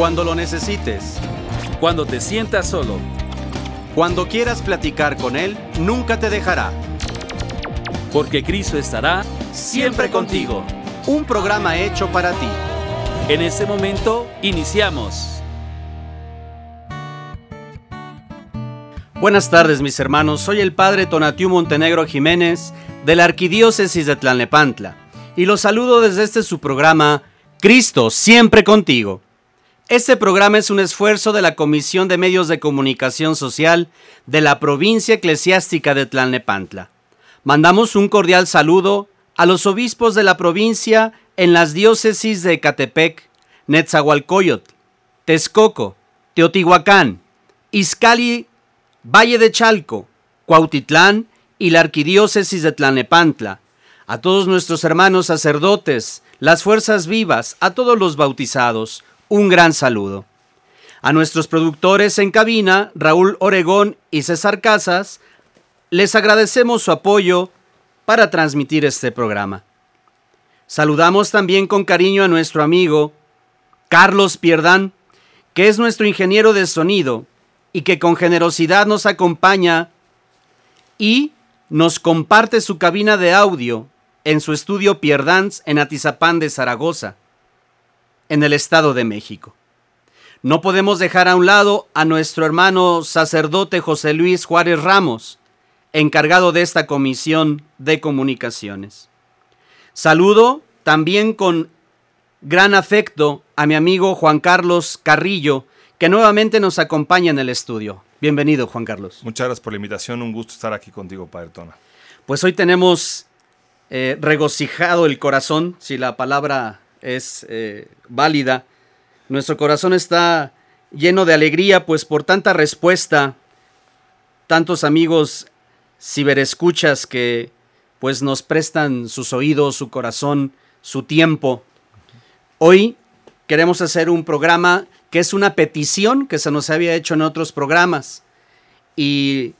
Cuando lo necesites. Cuando te sientas solo. Cuando quieras platicar con Él, nunca te dejará. Porque Cristo estará siempre contigo. Un programa hecho para ti. En este momento, iniciamos. Buenas tardes mis hermanos, soy el Padre Tonatiu Montenegro Jiménez de la Arquidiócesis de Tlalnepantla y los saludo desde este su programa Cristo siempre contigo. Este programa es un esfuerzo de la Comisión de Medios de Comunicación Social de la provincia eclesiástica de Tlalnepantla. Mandamos un cordial saludo a los obispos de la provincia en las diócesis de Ecatepec, Netzahualcoyotl, Texcoco, Teotihuacán, Izcali Valle de Chalco, Cuautitlán y la Arquidiócesis de Tlanepantla, a todos nuestros hermanos sacerdotes, las fuerzas vivas, a todos los bautizados, un gran saludo. A nuestros productores en cabina, Raúl Oregón y César Casas, les agradecemos su apoyo para transmitir este programa. Saludamos también con cariño a nuestro amigo Carlos Pierdán, que es nuestro ingeniero de sonido y que con generosidad nos acompaña y nos comparte su cabina de audio en su estudio Pierdans en Atizapán de Zaragoza, en el Estado de México. No podemos dejar a un lado a nuestro hermano sacerdote José Luis Juárez Ramos, encargado de esta comisión de comunicaciones. Saludo también con gran afecto a mi amigo Juan Carlos Carrillo, que nuevamente nos acompaña en el estudio. Bienvenido, Juan Carlos. Muchas gracias por la invitación, un gusto estar aquí contigo, Padre Tona. Pues hoy tenemos eh, regocijado el corazón, si la palabra es eh, válida. Nuestro corazón está lleno de alegría, pues por tanta respuesta, tantos amigos ciberescuchas que pues nos prestan sus oídos, su corazón, su tiempo. Hoy queremos hacer un programa que es una petición que se nos había hecho en otros programas. Y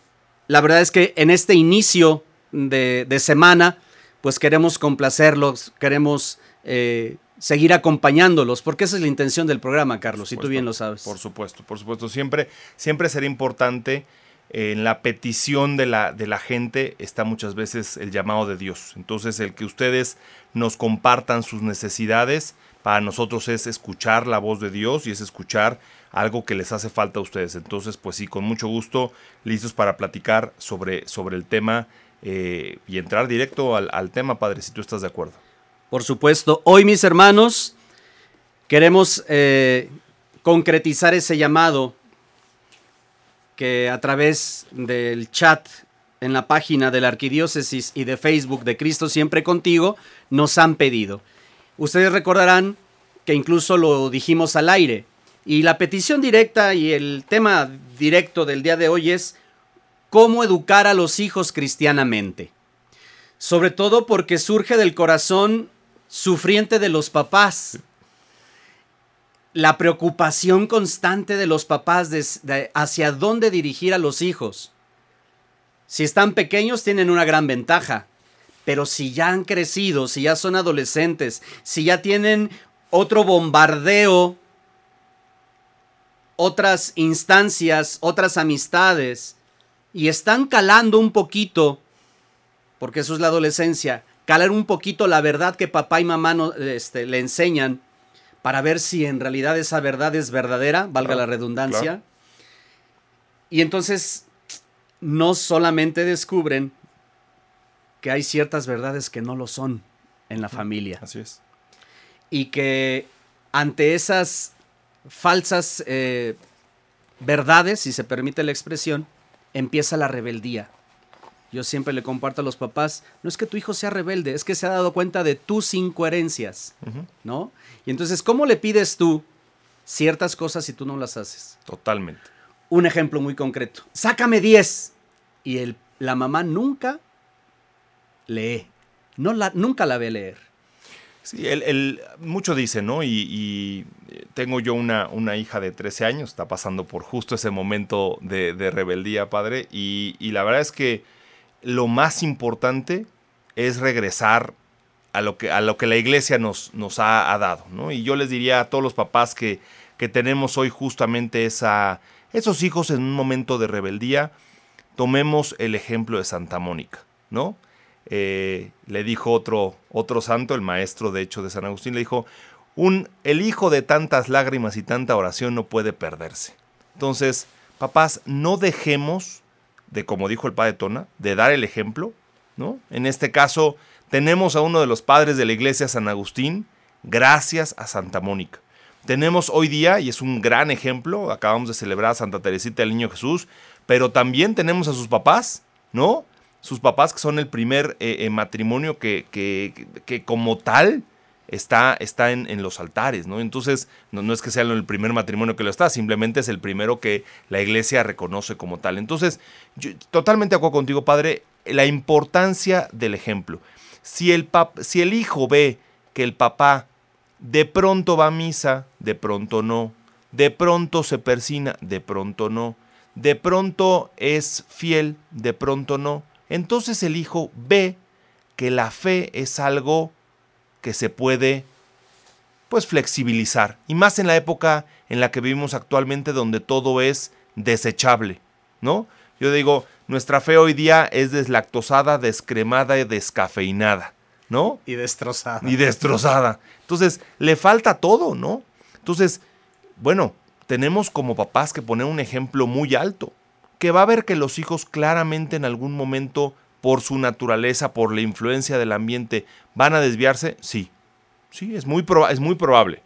la verdad es que en este inicio de, semana, pues queremos complacerlos, queremos eh, seguir acompañándolos, porque esa es la intención del programa, Carlos, y tú bien lo sabes. Por supuesto, por supuesto. Siempre, siempre será importante eh, en la petición de la, de la gente está muchas veces el llamado de Dios. Entonces, el que ustedes nos compartan sus necesidades, para nosotros es escuchar la voz de Dios y es escuchar algo que les hace falta a ustedes. Entonces, pues sí, con mucho gusto, listos para platicar sobre, sobre el tema eh, y entrar directo al, tema, Padre, si tú estás de acuerdo. Por supuesto, hoy mis hermanos, queremos eh, concretizar ese llamado que a través del chat en la página de la Arquidiócesis y de Facebook de Cristo Siempre Contigo nos han pedido. Ustedes recordarán que incluso lo dijimos al aire. Y la petición directa y el tema directo del día de hoy es cómo educar a los hijos cristianamente. Sobre todo porque surge del corazón sufriente de los papás. La preocupación constante de los papás de, hacia dónde dirigir a los hijos. Si están pequeños tienen una gran ventaja. Pero si ya han crecido, si ya son adolescentes, si ya tienen otro bombardeo, otras instancias, otras amistades, y están calando un poquito, porque eso es la adolescencia, calar un poquito la verdad que papá y mamá este, le enseñan para ver si en realidad esa verdad es verdadera, valga la redundancia. Y entonces no solamente descubren que hay ciertas verdades que no lo son en la familia. Así es. Y que ante esas falsas eh, verdades, si se permite la expresión, empieza la rebeldía. Yo siempre le comparto a los papás, no es que tu hijo sea rebelde, es que se ha dado cuenta de tus incoherencias, ¿no? Y entonces, ¿cómo le pides tú ciertas cosas si tú no las haces? Totalmente. Un ejemplo muy concreto. Sácame 10. Y el, la mamá nunca lee. No la, nunca la ve leer. Sí, el, mucho dice, ¿no? Y, tengo yo una, una, hija de 13 años, está pasando por justo ese momento de, rebeldía, padre, y, la verdad es que lo más importante es regresar a lo que, a lo que la iglesia nos, nos ha, dado. Y yo les diría a todos los papás que, que tenemos hoy justamente esa, esos hijos en un momento de rebeldía, tomemos el ejemplo de Santa Mónica, ¿no? Eh, le dijo otro, otro santo, el maestro de hecho de San Agustín, le dijo, un, el hijo de tantas lágrimas y tanta oración no puede perderse. Entonces, papás, no dejemos de, como dijo el padre Tona, de dar el ejemplo, ¿no? En este caso, tenemos a uno de los padres de la iglesia, San Agustín, gracias a Santa Mónica. Tenemos hoy día, y es un gran ejemplo, acabamos de celebrar a Santa Teresita del Niño Jesús, pero también tenemos a sus papás, ¿no? Sus papás que son el primer eh, eh, matrimonio que, que, que, como tal está, está en, los altares, ¿no? Entonces, no, es que sea el primer matrimonio que lo está, simplemente es el primero que la iglesia reconoce como tal. Entonces, yo, totalmente acuerdo contigo, padre, la importancia del ejemplo. Si el, si el hijo ve que el papá de pronto va a misa, de pronto no, de pronto se persina, de pronto no, de pronto es fiel, de pronto no, entonces el hijo ve que la fe es algo que se puede pues flexibilizar y más en la época en la que vivimos actualmente donde todo es desechable, ¿no? Yo digo, nuestra fe hoy día es deslactosada, descremada y descafeinada, ¿no? Y destrozada. Y destrozada. Entonces, le falta todo, ¿no? Entonces, bueno, tenemos como papás que poner un ejemplo muy alto, que va a ver que los hijos claramente en algún momento por su naturaleza, por la influencia del ambiente, van a desviarse? Sí, sí, es muy, es muy probable.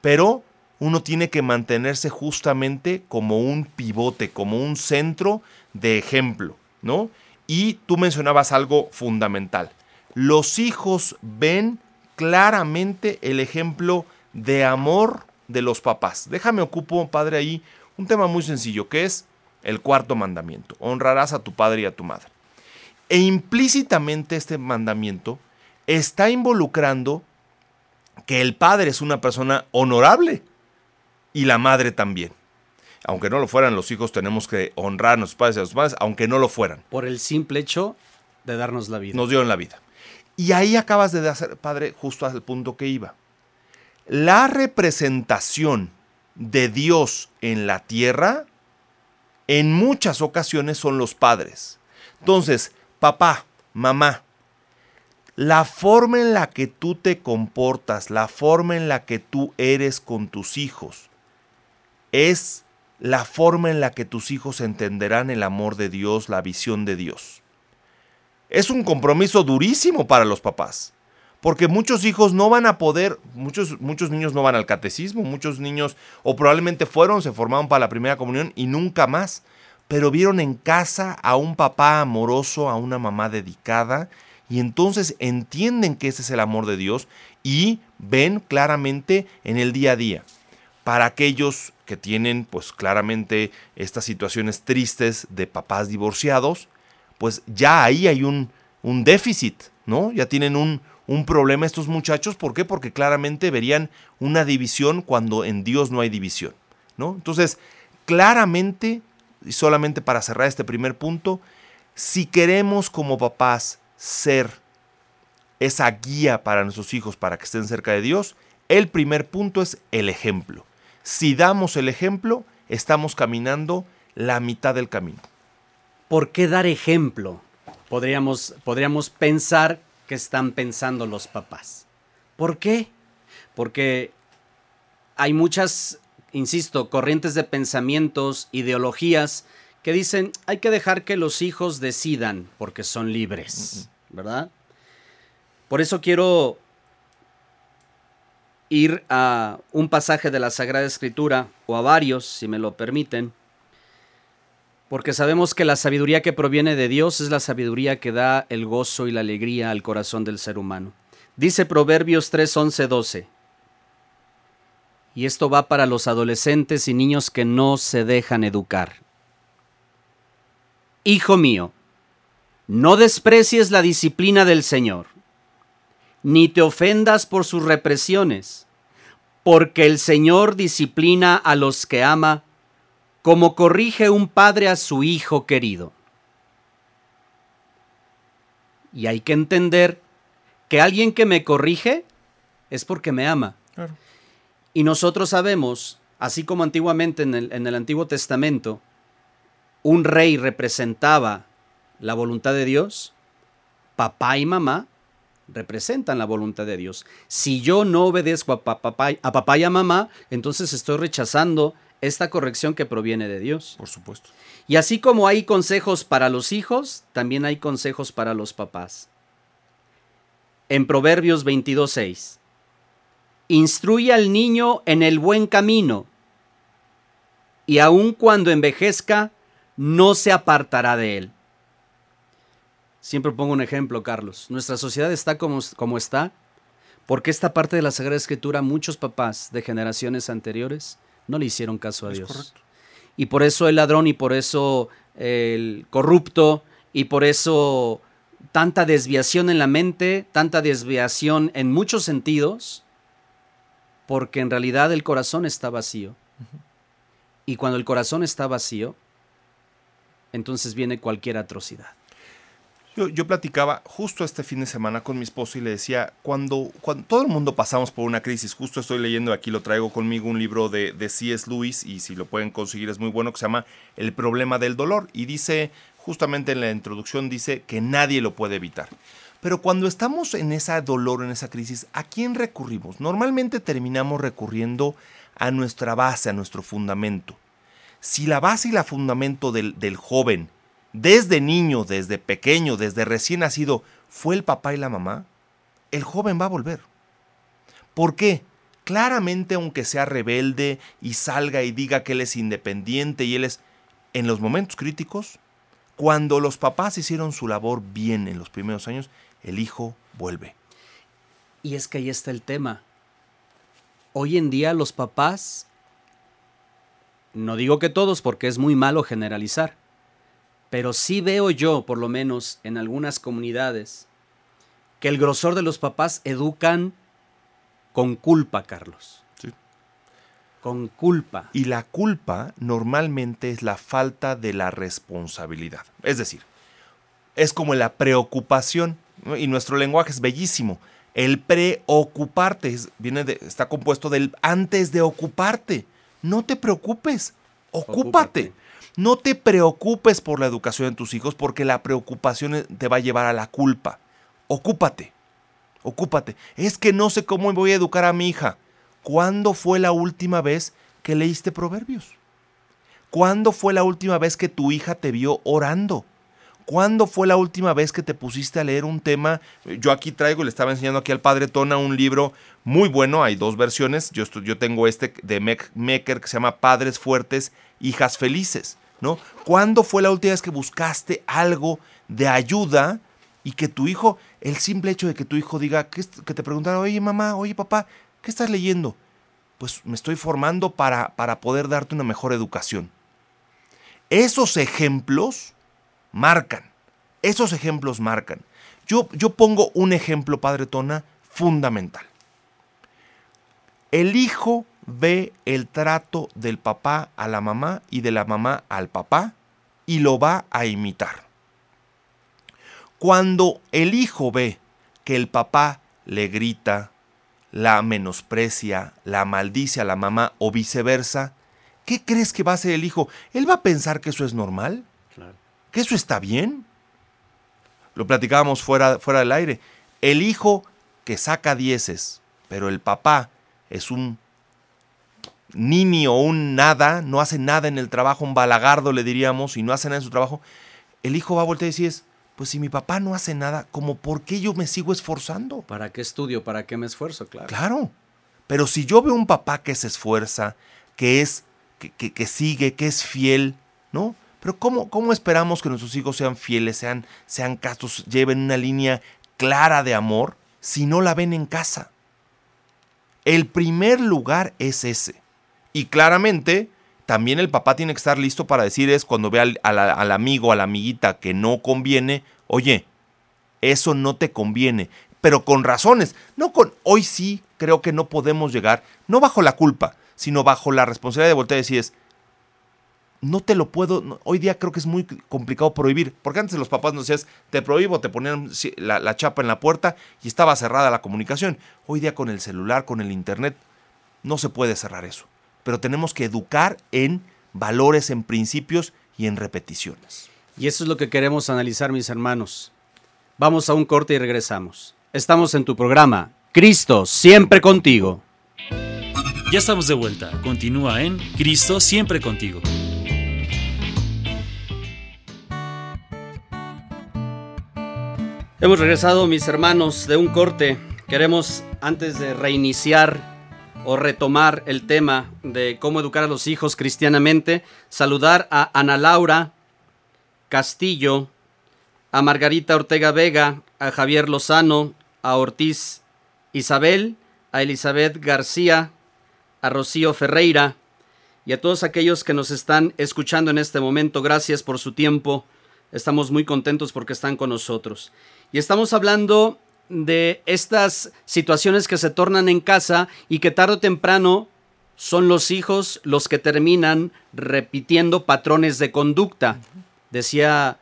Pero uno tiene que mantenerse justamente como un pivote, como un centro de ejemplo, ¿no? Y tú mencionabas algo fundamental. Los hijos ven claramente el ejemplo de amor de los papás. Déjame ocupo, padre, ahí un tema muy sencillo, que es el cuarto mandamiento. Honrarás a tu padre y a tu madre. E implícitamente este mandamiento está involucrando que el padre es una persona honorable y la madre también. Aunque no lo fueran, los hijos tenemos que honrar a nuestros padres y a sus madres, aunque no lo fueran. Por el simple hecho de darnos la vida. Nos dieron la vida. Y ahí acabas de hacer, padre, justo al punto que iba. La representación de Dios en la tierra, en muchas ocasiones son los padres. Entonces, papá, mamá, la forma en la que tú te comportas, la forma en la que tú eres con tus hijos, es la forma en la que tus hijos entenderán el amor de Dios, la visión de Dios. Es un compromiso durísimo para los papás, porque muchos hijos no van a poder, muchos, muchos niños no van al catecismo, muchos niños o probablemente fueron, se formaron para la primera comunión y nunca más pero vieron en casa a un papá amoroso, a una mamá dedicada, y entonces entienden que ese es el amor de Dios y ven claramente en el día a día. Para aquellos que tienen pues claramente estas situaciones tristes de papás divorciados, pues ya ahí hay un, un déficit, ¿no? Ya tienen un, un problema estos muchachos, ¿por qué? Porque claramente verían una división cuando en Dios no hay división, ¿no? Entonces, claramente y solamente para cerrar este primer punto, si queremos como papás ser esa guía para nuestros hijos para que estén cerca de Dios, el primer punto es el ejemplo. Si damos el ejemplo, estamos caminando la mitad del camino. ¿Por qué dar ejemplo? Podríamos, podríamos pensar que están pensando los papás. ¿Por qué? Porque hay muchas insisto, corrientes de pensamientos, ideologías que dicen hay que dejar que los hijos decidan porque son libres, ¿verdad? Por eso quiero ir a un pasaje de la Sagrada Escritura, o a varios, si me lo permiten, porque sabemos que la sabiduría que proviene de Dios es la sabiduría que da el gozo y la alegría al corazón del ser humano. Dice Proverbios 3, 11, 12 y esto va para los adolescentes y niños que no se dejan educar. Hijo mío, no desprecies la disciplina del Señor, ni te ofendas por sus represiones, porque el Señor disciplina a los que ama, como corrige un padre a su hijo querido. Y hay que entender que alguien que me corrige es porque me ama. Y nosotros sabemos Así como antiguamente en el, en el Antiguo Testamento, un rey representaba la voluntad de Dios, papá y mamá representan la voluntad de Dios. Si yo no obedezco a papá, a papá y a mamá, entonces estoy rechazando esta corrección que proviene de Dios. Por supuesto. Y así como hay consejos para los hijos, también hay consejos para los papás. En Proverbios 22.6, instruye al niño en el buen camino, y aun cuando envejezca, no se apartará de él. Siempre pongo un ejemplo, Carlos. Nuestra sociedad está como, como está porque esta parte de la Sagrada Escritura muchos papás de generaciones anteriores no le hicieron caso a Es Dios. correcto. Y por eso el ladrón y por eso el corrupto y por eso tanta desviación en la mente, tanta desviación en muchos sentidos, porque en realidad el corazón está vacío. Y cuando el corazón está vacío, entonces viene cualquier atrocidad. Yo, yo platicaba justo este fin de semana con mi esposo y le decía, cuando, cuando todo el mundo pasamos por una crisis, justo estoy leyendo, aquí lo traigo conmigo, un libro de, de C.S. Lewis, y si lo pueden conseguir es muy bueno, que se llama El problema del dolor, y dice, justamente en la introducción, dice que nadie lo puede evitar. Pero cuando estamos en ese dolor, en esa crisis, ¿a quién recurrimos? Normalmente terminamos recurriendo a nuestra base, a nuestro fundamento. Si la base y la fundamento del, del joven desde niño, desde pequeño, desde recién nacido, fue el papá y la mamá, el joven va a volver. ¿Por qué? Claramente, aunque sea rebelde y salga y diga que él es independiente y él es, en los momentos críticos, cuando los papás hicieron su labor bien en los primeros años, el hijo vuelve. Y es que ahí está el tema. Hoy en día los papás, no digo que todos porque es muy malo generalizar, pero sí veo yo, por lo menos en algunas comunidades, que el grosor de los papás educan con culpa, Carlos. Sí. Con culpa. Y la culpa normalmente es la falta de la responsabilidad. Es decir, es como la preocupación. Y nuestro lenguaje es bellísimo. El preocuparte es- viene de- está compuesto del antes de ocuparte. No te preocupes, ocúpate. Ocúpate. No te preocupes por la educación de tus hijos porque la preocupación te va a llevar a la culpa. Ocúpate, ocúpate. Es que no sé cómo voy a educar a mi hija. ¿Cuándo fue la última vez que leíste proverbios? ¿Cuándo fue la última vez que tu hija te vio orando? ¿Cuándo fue la última vez que te pusiste a leer un tema? Yo aquí traigo, le estaba enseñando aquí al padre Tona un libro muy bueno, hay dos versiones. Yo, yo tengo este de Mec- Mecker que se llama Padres Fuertes, Hijas Felices. ¿no? ¿Cuándo fue la última vez que buscaste algo de ayuda y que tu hijo, el simple hecho de que tu hijo diga, que te preguntara, oye mamá, oye papá, ¿qué estás leyendo? Pues me estoy formando para, para poder darte una mejor educación. Esos ejemplos marcan. Esos ejemplos marcan. Yo, yo pongo un ejemplo, Padre Tona, fundamental. El hijo ve el trato del papá a la mamá y de la mamá al papá y lo va a imitar. Cuando el hijo ve que el papá le grita, la menosprecia, la maldice a la mamá o viceversa, ¿qué crees que va a hacer el hijo? ¿Él va a pensar que eso es normal? ¿Que eso está bien? Lo platicábamos fuera, fuera del aire. El hijo que saca dieces, pero el papá es un niño o un nada, no hace nada en el trabajo, un balagardo le diríamos, y no hace nada en su trabajo, el hijo va a voltear y decir, pues si mi papá no hace nada, ¿cómo por qué yo me sigo esforzando? ¿Para qué estudio? ¿Para qué me esfuerzo? Claro. Claro. Pero si yo veo un papá que se esfuerza, que es, que, que- que sigue, que es fiel, ¿no? Pero ¿cómo, cómo esperamos que nuestros hijos sean fieles, sean, sean castos, lleven una línea clara de amor si no la ven en casa? El primer lugar es ese. Y claramente, también el papá tiene que estar listo para decir es cuando ve al, a la- al amigo, a la amiguita que no conviene, oye, eso no te conviene, pero con razones, no con hoy sí creo que no podemos llegar, no bajo la culpa, sino bajo la responsabilidad de voltear y decir es, no te lo puedo, no, hoy día creo que es muy complicado prohibir, porque antes los papás nos decías, te prohíbo, te ponían la, la chapa en la puerta y estaba cerrada la comunicación. Hoy día con el celular, con el internet, no se puede cerrar eso. pero tenemos que educar en valores, en principios y en repeticiones. Y eso es lo que queremos analizar, mis hermanos. Vamos a un corte y regresamos. Estamos en tu programa, Cristo, siempre contigo. Ya estamos de vuelta. Continúa en Cristo, siempre contigo. Hemos regresado, mis hermanos, de un corte. Queremos, antes de reiniciar o retomar el tema de cómo educar a los hijos cristianamente, saludar a Ana Laura Castillo, a Margarita Ortega Vega, a Javier Lozano, a Ortiz Isabel, a Elizabeth García, a Rocío Ferreira y a todos aquellos que nos están escuchando en este momento. Gracias por su tiempo. Estamos muy contentos porque están con nosotros. Y estamos hablando de estas situaciones que se tornan en casa y que tarde o temprano son los hijos los que terminan repitiendo patrones de conducta. Decía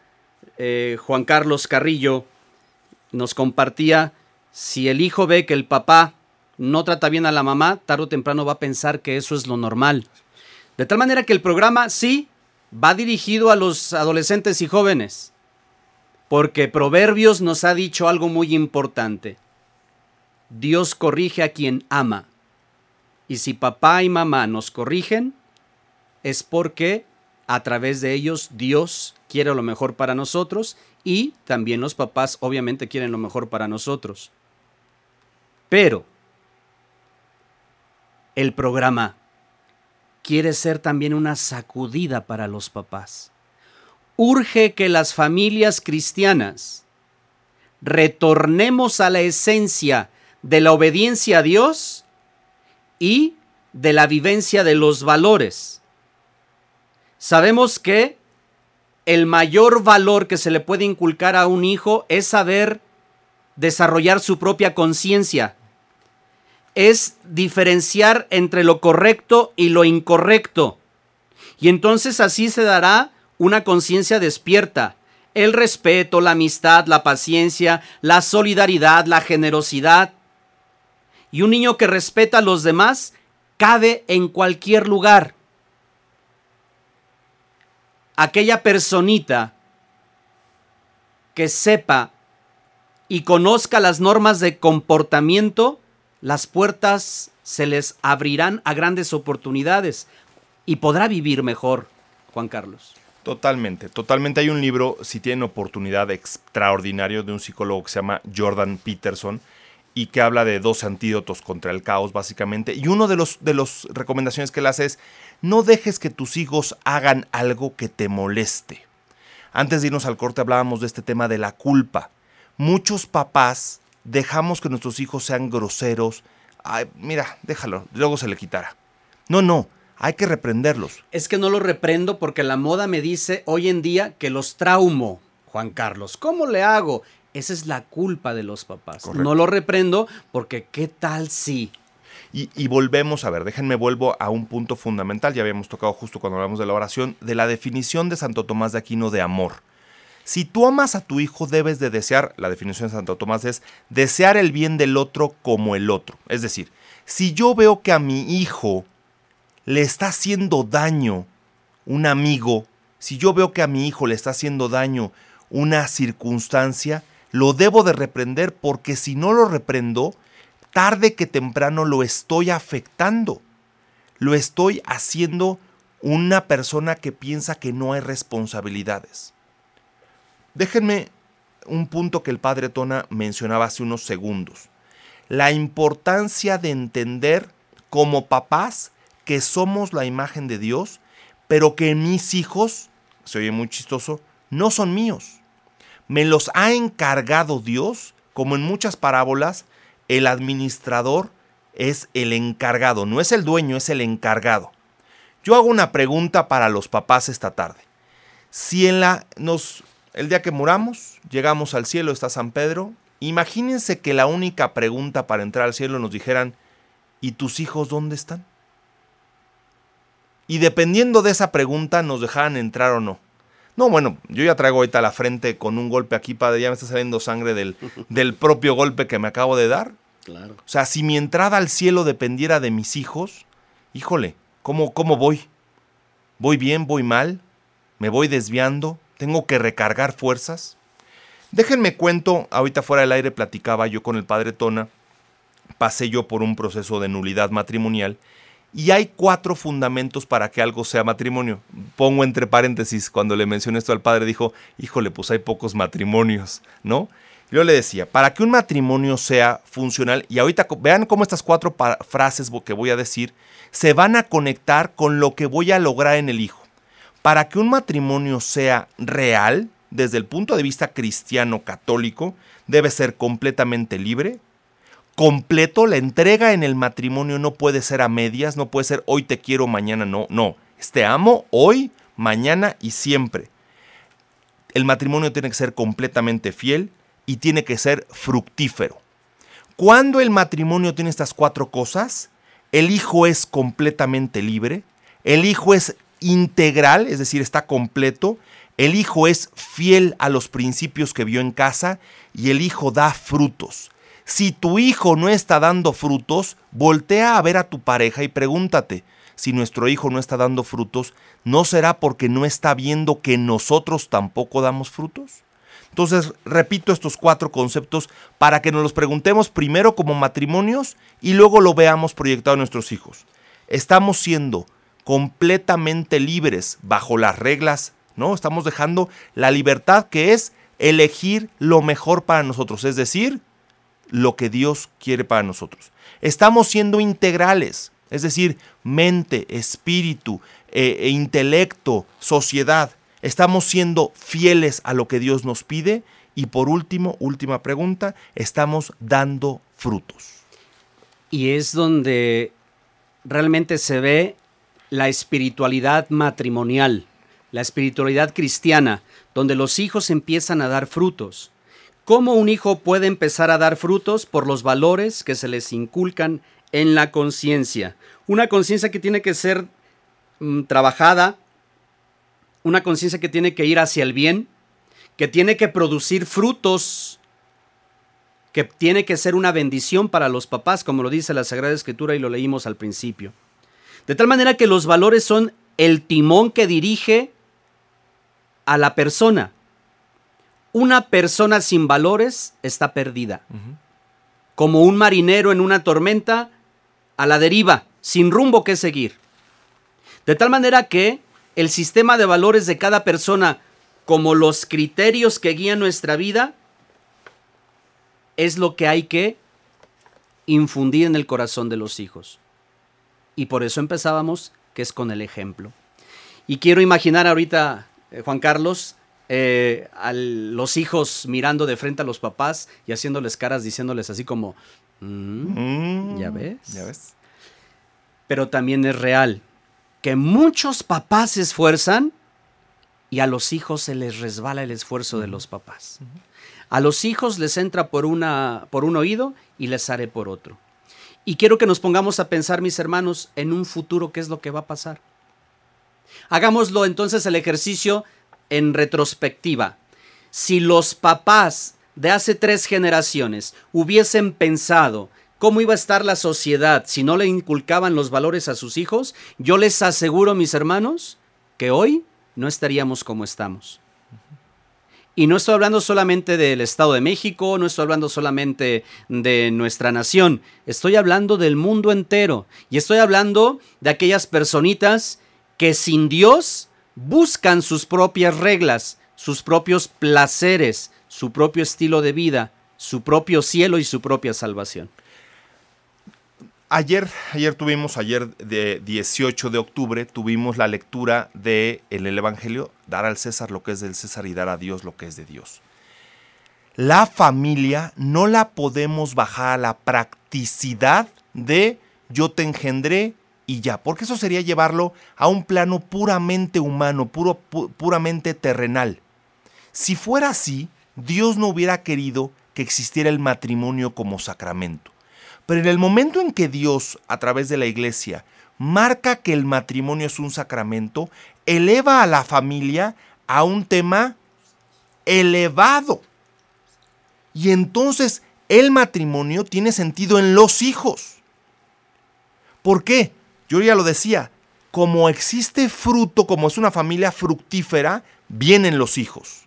eh, Juan Carlos Carrillo, nos compartía, si el hijo ve que el papá no trata bien a la mamá, tarde o temprano va a pensar que eso es lo normal. De tal manera que el programa sí va dirigido a los adolescentes y jóvenes, porque Proverbios nos ha dicho algo muy importante. Dios corrige a quien ama. Y si papá y mamá nos corrigen, es porque a través de ellos Dios quiere lo mejor para nosotros y también los papás obviamente quieren lo mejor para nosotros. Pero el programa quiere ser también una sacudida para los papás urge que las familias cristianas retornemos a la esencia de la obediencia a Dios y de la vivencia de los valores. Sabemos que el mayor valor que se le puede inculcar a un hijo es saber desarrollar su propia conciencia, es diferenciar entre lo correcto y lo incorrecto. Y entonces así se dará una conciencia despierta, el respeto, la amistad, la paciencia, la solidaridad, la generosidad. Y un niño que respeta a los demás cabe en cualquier lugar. Aquella personita que sepa y conozca las normas de comportamiento, las puertas se les abrirán a grandes oportunidades y podrá vivir mejor, Juan Carlos. Totalmente, totalmente. Hay un libro, si tienen oportunidad, extraordinario de un psicólogo que se llama Jordan Peterson y que habla de dos antídotos contra el caos, básicamente. Y uno de los de las recomendaciones que él hace es, no dejes que tus hijos hagan algo que te moleste. Antes de irnos al corte hablábamos de este tema de la culpa. Muchos papás dejamos que nuestros hijos sean groseros. Ay, mira, déjalo, luego se le quitará. No, no, hay que reprenderlos. Es que no lo reprendo porque la moda me dice hoy en día que los traumo, Juan Carlos. ¿Cómo le hago? Esa es la culpa de los papás. No lo reprendo porque ¿qué tal si? Y, y, volvemos a ver, déjenme vuelvo a un punto fundamental, ya habíamos tocado justo cuando hablamos de la oración, de la definición de Santo Tomás de Aquino de amor. Si tú amas a tu hijo, debes de desear, la definición de Santo Tomás es desear el bien del otro como el otro. Es decir, si yo veo que a mi hijo le está haciendo daño un amigo, si yo veo que a mi hijo le está haciendo daño una circunstancia, lo debo de reprender porque si no lo reprendo, tarde que temprano lo estoy afectando. Lo estoy haciendo una persona que piensa que no hay responsabilidades. Déjenme un punto que el padre Tona mencionaba hace unos segundos. La importancia de entender como papás que somos la imagen de Dios, pero que mis hijos, se oye muy chistoso, no son míos. Me los ha encargado Dios, como en muchas parábolas, el administrador es el encargado, no es el dueño, es el encargado. Yo hago una pregunta para los papás esta tarde. Si en la nos el día que muramos, llegamos al cielo, está San Pedro, imagínense que la única pregunta para entrar al cielo nos dijeran, ¿y tus hijos dónde están? Y dependiendo de esa pregunta nos dejaran entrar o no. No, bueno, yo ya traigo ahorita la frente con un golpe aquí, padre, ya me está saliendo sangre del, del propio golpe que me acabo de dar. Claro. O sea, si mi entrada al cielo dependiera de mis hijos, híjole, ¿Cómo, ¿Cómo voy? ¿Voy bien? ¿Voy mal? ¿Me voy desviando? ¿Tengo que recargar fuerzas? Déjenme cuento, ahorita fuera del aire platicaba yo con el padre Tona, pasé yo por un proceso de nulidad matrimonial y hay cuatro fundamentos para que algo sea matrimonio. Pongo entre paréntesis, cuando le mencioné esto al padre, dijo, híjole, pues hay pocos matrimonios, ¿no? Yo le decía, para que un matrimonio sea funcional, y ahorita vean cómo estas cuatro frases que voy a decir se van a conectar con lo que voy a lograr en el hijo. Para que un matrimonio sea real, desde el punto de vista cristiano católico, debe ser completamente libre, completo, la entrega en el matrimonio no puede ser a medias, no puede ser hoy te quiero, mañana no, no, te amo hoy, mañana y siempre. El matrimonio tiene que ser completamente fiel y tiene que ser fructífero. Cuando el matrimonio tiene estas cuatro cosas, el hijo es completamente libre, el hijo es integral, es decir, está completo, el hijo es fiel a los principios que vio en casa y el hijo da frutos. Si tu hijo no está dando frutos, voltea a ver a tu pareja y pregúntate, si nuestro hijo no está dando frutos, ¿no será porque no está viendo que nosotros tampoco damos frutos? Entonces, repito estos cuatro conceptos para que nos los preguntemos primero como matrimonios y luego lo veamos proyectado en nuestros hijos. Estamos siendo completamente libres bajo las reglas ¿no? Estamos dejando la libertad que es elegir lo mejor para nosotros, es decir, lo que Dios quiere para nosotros. Estamos siendo integrales, es decir, mente, espíritu, eh, e intelecto, sociedad. Estamos siendo fieles a lo que Dios nos pide. Y por último, última pregunta, estamos dando frutos. Y es donde realmente se ve la espiritualidad matrimonial la espiritualidad cristiana, donde los hijos empiezan a dar frutos. ¿Cómo un hijo puede empezar a dar frutos? Por los valores que se les inculcan en la conciencia. Una conciencia que tiene que ser mm, trabajada, una conciencia que tiene que ir hacia el bien, que tiene que producir frutos, que tiene que ser una bendición para los papás, como lo dice la Sagrada Escritura y lo leímos al principio. De tal manera que los valores son el timón que dirige a la persona. Una persona sin valores está perdida. Como un marinero en una tormenta, a la deriva, sin rumbo que seguir. De tal manera que el sistema de valores de cada persona, como los criterios que guían nuestra vida, es lo que hay que infundir en el corazón de los hijos. Y por eso empezábamos, que es con el ejemplo. Y quiero imaginar ahorita eh, Juan Carlos, eh, a los hijos mirando de frente a los papás y haciéndoles caras, diciéndoles así como, mm, mm, ¿ya ves? ¿Ya ves? Pero también es real que muchos papás se esfuerzan y a los hijos se les resbala el esfuerzo de los papás. A los hijos les entra por, una, por un oído y les sale por otro. Y quiero que nos pongamos a pensar, mis hermanos, en un futuro, qué es lo que va a pasar. Hagámoslo entonces el ejercicio en retrospectiva. Si los papás de hace tres generaciones hubiesen pensado cómo iba a estar la sociedad si no le inculcaban los valores a sus hijos, yo les aseguro, mis hermanos, que hoy no estaríamos como estamos. Y no estoy hablando solamente del Estado de México, no estoy hablando solamente de nuestra nación, estoy hablando del mundo entero. Y estoy hablando de aquellas personitas que sin Dios buscan sus propias reglas, sus propios placeres, su propio estilo de vida, su propio cielo y su propia salvación. Ayer, ayer tuvimos, ayer de 18 de octubre, tuvimos la lectura del el Evangelio, dar al César lo que es del César y dar a Dios lo que es de Dios. La familia no la podemos bajar a la practicidad de yo te engendré, y ya, porque eso sería llevarlo a un plano puramente humano, puro, puramente terrenal. Si fuera así, Dios no hubiera querido que existiera el matrimonio como sacramento. Pero en el momento en que Dios, a través de la iglesia, marca que el matrimonio es un sacramento, eleva a la familia a un tema elevado. Y entonces el matrimonio tiene sentido en los hijos. ¿Por qué? Yo ya lo decía, como existe fruto, como es una familia fructífera, vienen los hijos.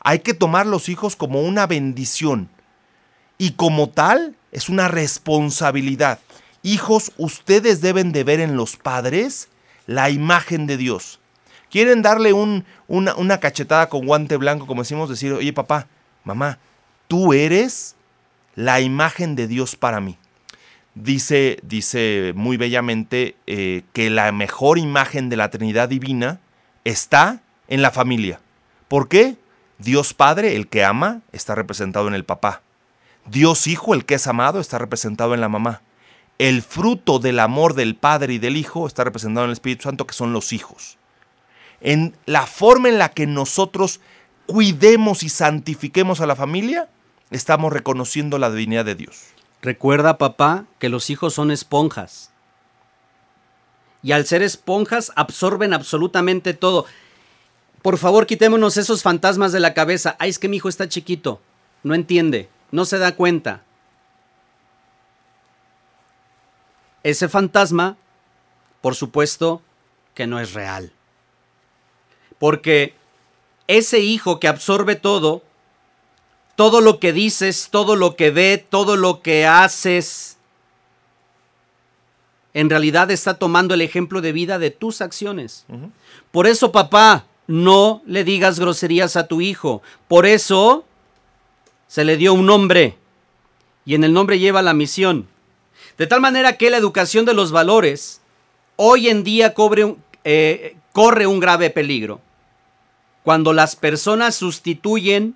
Hay que tomar los hijos como una bendición. Y como tal, es una responsabilidad. Hijos, ustedes deben de ver en los padres la imagen de Dios. Quieren darle un, una, una cachetada con guante blanco, como decimos, decir, oye papá, mamá, tú eres la imagen de Dios para mí. Dice, dice muy bellamente eh, que la mejor imagen de la Trinidad Divina está en la familia. ¿Por qué? Dios Padre, el que ama, está representado en el papá. Dios Hijo, el que es amado, está representado en la mamá. El fruto del amor del Padre y del Hijo está representado en el Espíritu Santo, que son los hijos. En la forma en la que nosotros cuidemos y santifiquemos a la familia, estamos reconociendo la divinidad de Dios. Recuerda, papá, que los hijos son esponjas. Y al ser esponjas absorben absolutamente todo. Por favor, quitémonos esos fantasmas de la cabeza. Ay, es que mi hijo está chiquito. No entiende. No se da cuenta. Ese fantasma, por supuesto, que no es real. Porque ese hijo que absorbe todo, todo lo que dices, todo lo que ve, todo lo que haces, en realidad está tomando el ejemplo de vida de tus acciones. Por eso, papá, no le digas groserías a tu hijo. Por eso se le dio un nombre. Y en el nombre lleva la misión. De tal manera que la educación de los valores hoy en día eh, corre un grave peligro. Cuando las personas sustituyen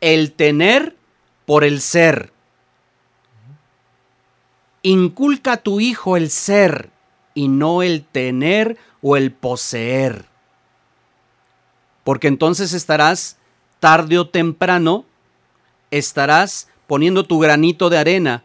el tener por el ser. Inculca a tu hijo el ser y no el tener o el poseer. Porque entonces estarás tarde o temprano, estarás poniendo tu granito de arena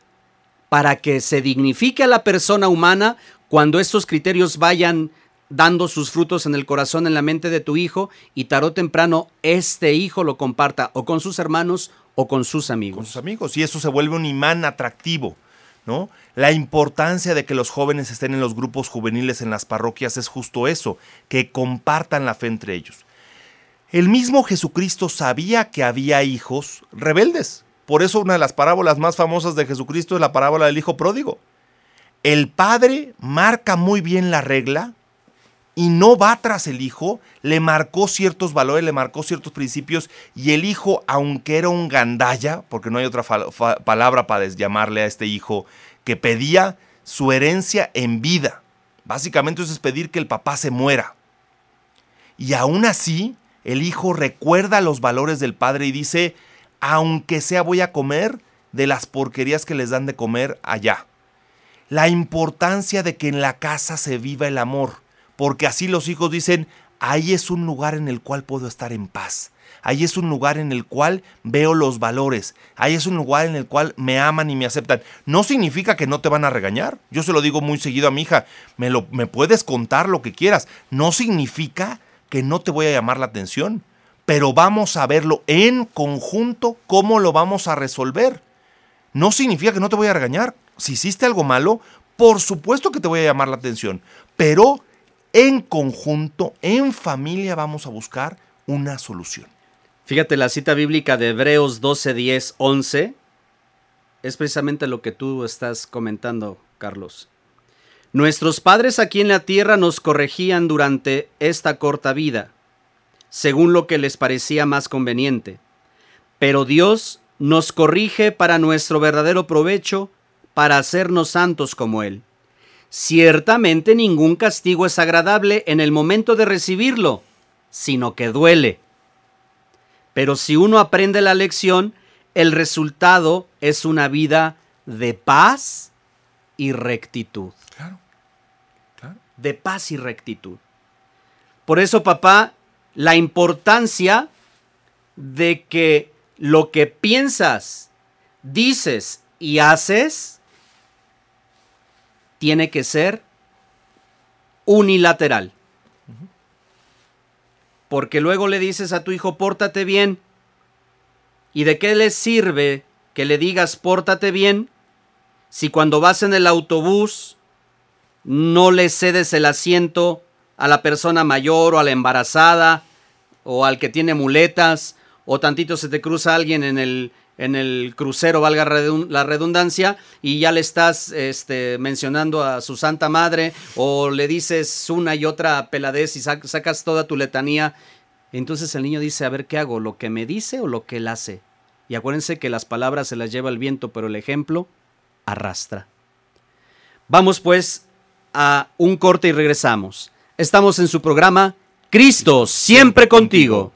para que se dignifique a la persona humana cuando estos criterios vayan dando sus frutos en el corazón, en la mente de tu hijo, y tarde o temprano este hijo lo comparta o con sus hermanos o con sus amigos. Con sus amigos, y eso se vuelve un imán atractivo. ¿No? La importancia de que los jóvenes estén en los grupos juveniles en las parroquias es justo eso, que compartan la fe entre ellos. El mismo Jesucristo sabía que había hijos rebeldes. Por eso una de las parábolas más famosas de Jesucristo es la parábola del hijo pródigo. El padre marca muy bien la regla y no va tras el hijo, le marcó ciertos valores, le marcó ciertos principios y el hijo, aunque era un gandalla, porque no hay otra palabra para llamarle a este hijo, que pedía su herencia en vida. Básicamente eso es pedir que el papá se muera. Y aún así, el hijo recuerda los valores del padre y dice, aunque sea voy a comer de las porquerías que les dan de comer allá. La importancia de que en la casa se viva el amor porque así los hijos dicen, ahí es un lugar en el cual puedo estar en paz. Ahí es un lugar en el cual veo los valores. Ahí es un lugar en el cual me aman y me aceptan. No significa que no te van a regañar. Yo se lo digo muy seguido a mi hija. Me, lo, me puedes contar lo que quieras. No significa que no te voy a llamar la atención. Pero vamos a verlo en conjunto cómo lo vamos a resolver. No significa que no te voy a regañar. Si hiciste algo malo, por supuesto que te voy a llamar la atención. Pero en conjunto, en familia, vamos a buscar una solución. Fíjate, la cita bíblica de Hebreos 12, 10, 11 es precisamente lo que tú estás comentando, Carlos. Nuestros padres aquí en la tierra nos corregían durante esta corta vida, según lo que les parecía más conveniente. Pero Dios nos corrige para nuestro verdadero provecho, para hacernos santos como Él. Ciertamente ningún castigo es agradable en el momento de recibirlo, sino que duele. Pero si uno aprende la lección, el resultado es una vida de paz y rectitud. Claro, claro. De paz y rectitud. Por eso, papá, la importancia de que lo que piensas, dices y haces tiene que ser unilateral. Porque luego le dices a tu hijo, pórtate bien. ¿Y de qué le sirve que le digas, pórtate bien, si cuando vas en el autobús no le cedes el asiento a la persona mayor o a la embarazada o al que tiene muletas o tantito se te cruza alguien en el, en el crucero, valga la redundancia, y ya le estás este, mencionando a su santa madre o le dices una y otra peladez y sacas toda tu letanía. Entonces el niño dice, a ver, ¿qué hago? ¿Lo que me dice o lo que él hace? Y acuérdense que las palabras se las lleva el viento, pero el ejemplo arrastra. Vamos pues a un corte y regresamos. Estamos en su programa Cristo siempre contigo.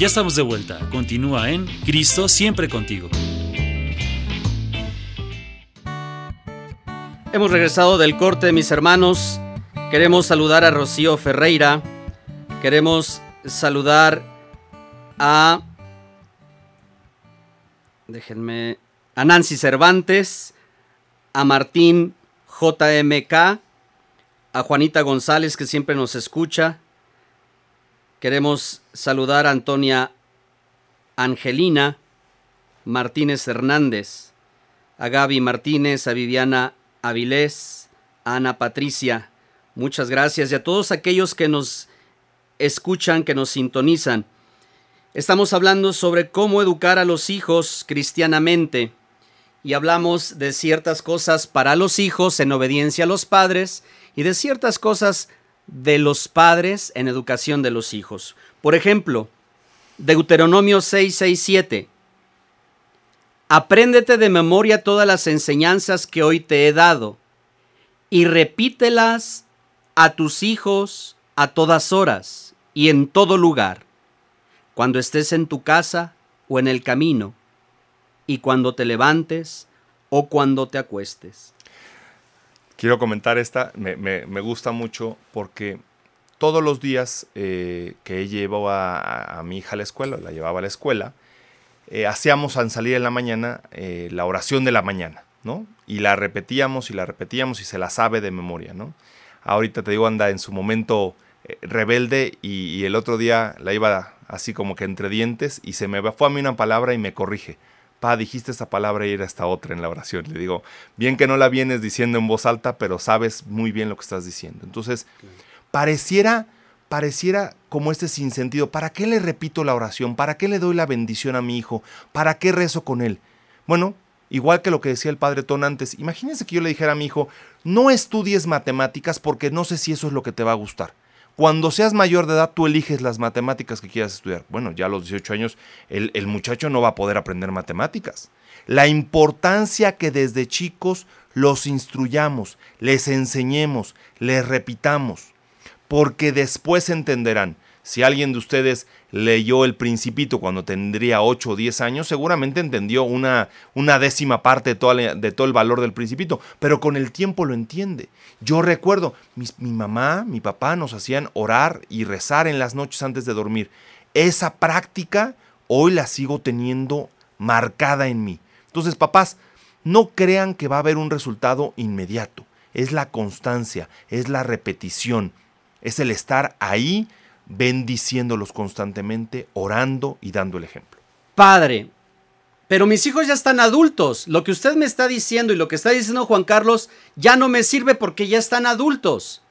Ya estamos de vuelta. Continúa en Cristo siempre contigo. Hemos regresado del corte, mis hermanos. Queremos saludar a Rocío Ferreira. Queremos saludar a... Déjenme... A Nancy Cervantes, a Martín JMK, a Juanita González que siempre nos escucha. Queremos saludar a Antonia Angelina Martínez Hernández, a Gaby Martínez, a Viviana Avilés, a Ana Patricia. Muchas gracias y a todos aquellos que nos escuchan, que nos sintonizan. Estamos hablando sobre cómo educar a los hijos cristianamente y hablamos de ciertas cosas para los hijos en obediencia a los padres y de ciertas cosas de los padres en educación de los hijos. Por ejemplo, Deuteronomio 6:67. Apréndete de memoria todas las enseñanzas que hoy te he dado y repítelas a tus hijos a todas horas y en todo lugar, cuando estés en tu casa o en el camino y cuando te levantes o cuando te acuestes. Quiero comentar esta, me, gusta mucho porque todos los días eh, que llevo a, a, mi hija a la escuela, la llevaba a la escuela, eh, hacíamos al salir en la mañana eh, la oración de la mañana, ¿no? Y la repetíamos y la repetíamos y se la sabe de memoria, ¿no? Ahorita te digo, anda en su momento rebelde y, y, el otro día la iba así como que entre dientes y se me fue a mí una palabra y me corrige pa, dijiste esta palabra y era esta otra en la oración. Le digo, bien que no la vienes diciendo en voz alta, pero sabes muy bien lo que estás diciendo. Entonces, pareciera, pareciera como este sinsentido. ¿Para qué le repito la oración? ¿Para qué le doy la bendición a mi hijo? ¿Para qué rezo con él? Bueno, igual que lo que decía el padre Ton antes, imagínense que yo le dijera a mi hijo, no estudies matemáticas porque no sé si eso es lo que te va a gustar. Cuando seas mayor de edad, tú eliges las matemáticas que quieras estudiar. Bueno, ya a los 18 años el, el, muchacho no va a poder aprender matemáticas. La importancia que desde chicos los instruyamos, les enseñemos, les repitamos, porque después entenderán. Si alguien de ustedes leyó El Principito cuando tendría 8 o 10 años, seguramente entendió una, una décima parte de, de, todo el valor del Principito, pero con el tiempo lo entiende. Yo recuerdo, mi, mi mamá, mi papá nos hacían orar y rezar en las noches antes de dormir. Esa práctica hoy la sigo teniendo marcada en mí. Entonces, papás, no crean que va a haber un resultado inmediato. Es la constancia, es la repetición, es el estar ahí bendiciéndolos constantemente, orando y dando el ejemplo. Padre, pero mis hijos ya están adultos. Lo que usted me está diciendo y lo que está diciendo Juan Carlos ya no me sirve porque ya están adultos.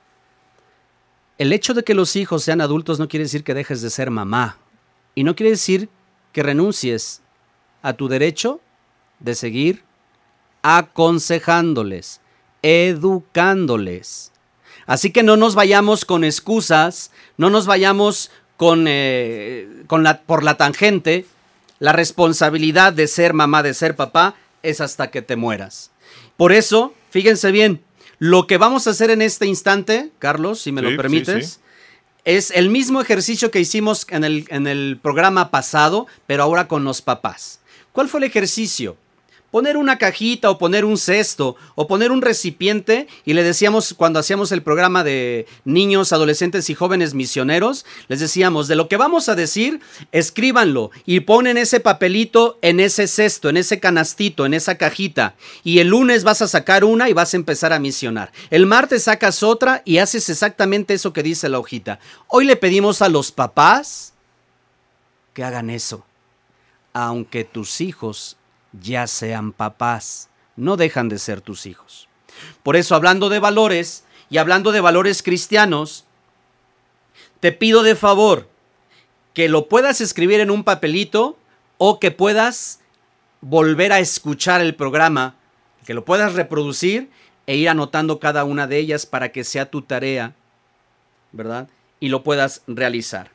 El hecho de que los hijos sean adultos no quiere decir que dejes de ser mamá. Y no quiere decir que renuncies a tu derecho de seguir aconsejándoles, educándoles. Así que no nos vayamos con excusas, no nos vayamos con, eh, con la, por la tangente. La responsabilidad de ser mamá, de ser papá, es hasta que te mueras. Por eso, fíjense bien, lo que vamos a hacer en este instante, Carlos, si me lo permites, es el mismo ejercicio que hicimos en el, en el programa pasado, pero ahora con los papás. ¿Cuál fue el ejercicio? Poner una cajita o poner un cesto o poner un recipiente y le decíamos cuando hacíamos el programa de niños, adolescentes y jóvenes misioneros, les decíamos, de lo que vamos a decir, escríbanlo y ponen ese papelito en ese cesto, en ese canastito, en esa cajita y el lunes vas a sacar una y vas a empezar a misionar. El martes sacas otra y haces exactamente eso que dice la hojita. Hoy le pedimos a los papás que hagan eso. Aunque tus hijos ya sean papás, no dejan de ser tus hijos. Por eso, hablando de valores y hablando de valores cristianos, te pido de favor que lo puedas escribir en un papelito o que puedas volver a escuchar el programa, que lo puedas reproducir e ir anotando cada una de ellas para que sea tu tarea, ¿verdad? Y lo puedas realizar.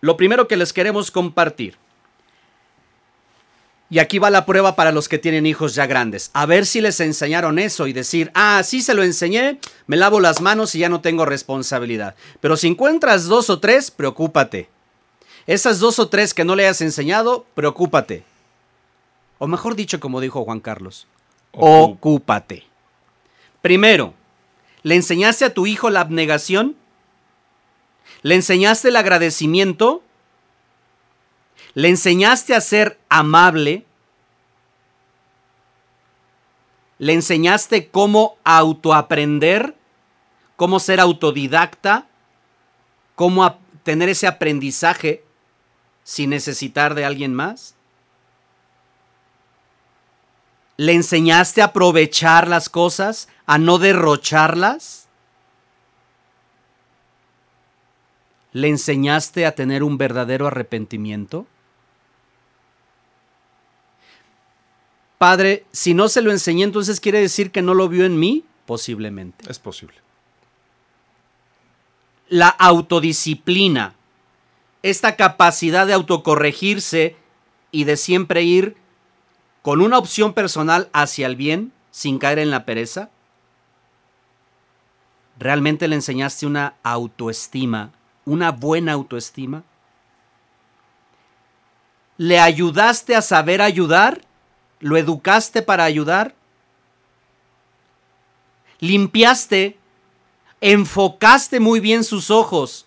Lo primero que les queremos compartir. Y aquí va la prueba para los que tienen hijos ya grandes. A ver si les enseñaron eso y decir, ah, sí se lo enseñé, me lavo las manos y ya no tengo responsabilidad. Pero si encuentras dos o tres, preocúpate. Esas dos o tres que no le hayas enseñado, preocúpate. O mejor dicho, como dijo Juan Carlos, ocúpate. Primero, ¿le enseñaste a tu hijo la abnegación? ¿Le enseñaste el agradecimiento? ¿Le enseñaste a ser amable? ¿Le enseñaste cómo autoaprender? ¿Cómo ser autodidacta? ¿Cómo tener ese aprendizaje sin necesitar de alguien más? ¿Le enseñaste a aprovechar las cosas, a no derrocharlas? ¿Le enseñaste a tener un verdadero arrepentimiento? Padre, si no se lo enseñé, entonces quiere decir que no lo vio en mí, posiblemente. Es posible. La autodisciplina, esta capacidad de autocorregirse y de siempre ir con una opción personal hacia el bien sin caer en la pereza? ¿Realmente le enseñaste una autoestima, una buena autoestima? ¿Le ayudaste a saber ayudar? ¿Lo educaste para ayudar? ¿Limpiaste, enfocaste muy bien sus ojos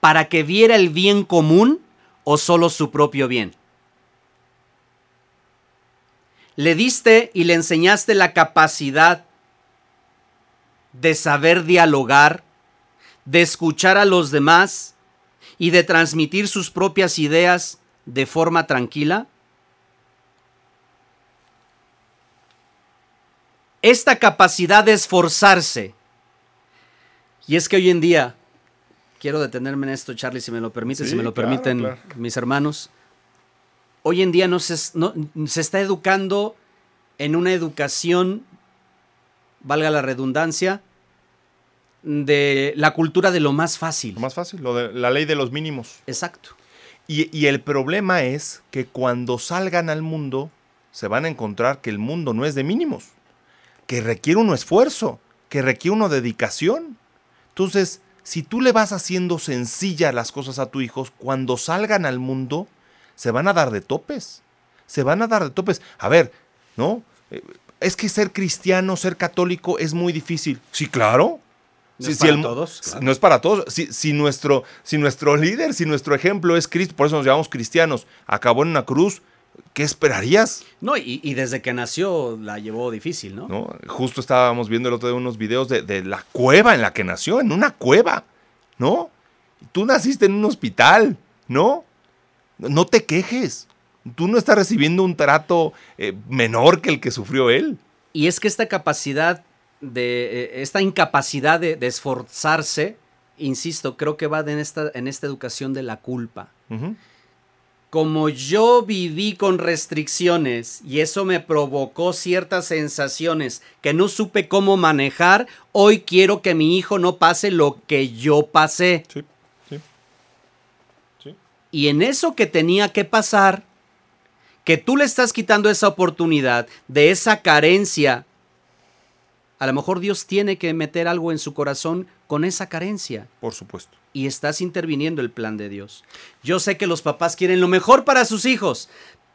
para que viera el bien común o solo su propio bien? le diste y le enseñaste la capacidad de saber dialogar, de escuchar a los demás y de transmitir sus propias ideas de forma tranquila? Esta capacidad de esforzarse. Y es que hoy en día, quiero detenerme en esto, Charlie, si me lo permite, si me lo permiten mis hermanos hoy en día no se, se está educando en una educación, valga la redundancia, de la cultura de lo más fácil. Lo más fácil, lo de la ley de los mínimos. Exacto. Y, y, el problema es que cuando salgan al mundo, se van a encontrar que el mundo no es de mínimos, que requiere un esfuerzo, que requiere una dedicación. Entonces, si tú le vas haciendo sencillas las cosas a tu hijos, cuando salgan al mundo, se van a dar de topes. Se van a dar de topes. A ver, ¿no? Eh, es que ser cristiano, ser católico es muy difícil. Sí, claro. No es para todos. No es para todos. Si, nuestro, si nuestro líder, si nuestro ejemplo es Cristo, por eso nos llamamos cristianos, acabó en una cruz, ¿qué esperarías? No, y, desde que nació la llevó difícil, ¿no? ¿no? Justo estábamos viendo el otro día unos videos de, de, la cueva en la que nació, en una cueva, ¿no? Tú naciste en un hospital, ¿no? No te quejes. Tú no estás recibiendo un trato eh, menor que el que sufrió él. Y es que esta capacidad de, eh, esta incapacidad de, esforzarse, insisto, creo que va en esta, en esta educación de la culpa. Como yo viví con restricciones y eso me provocó ciertas sensaciones que no supe cómo manejar, hoy quiero que mi hijo no pase lo que yo pasé. Sí. Y en eso que tenía que pasar, que tú le estás quitando esa oportunidad de esa carencia, a lo mejor Dios tiene que meter algo en su corazón con esa carencia. Por supuesto. Y estás interviniendo el plan de Dios. Yo sé que los papás quieren lo mejor para sus hijos,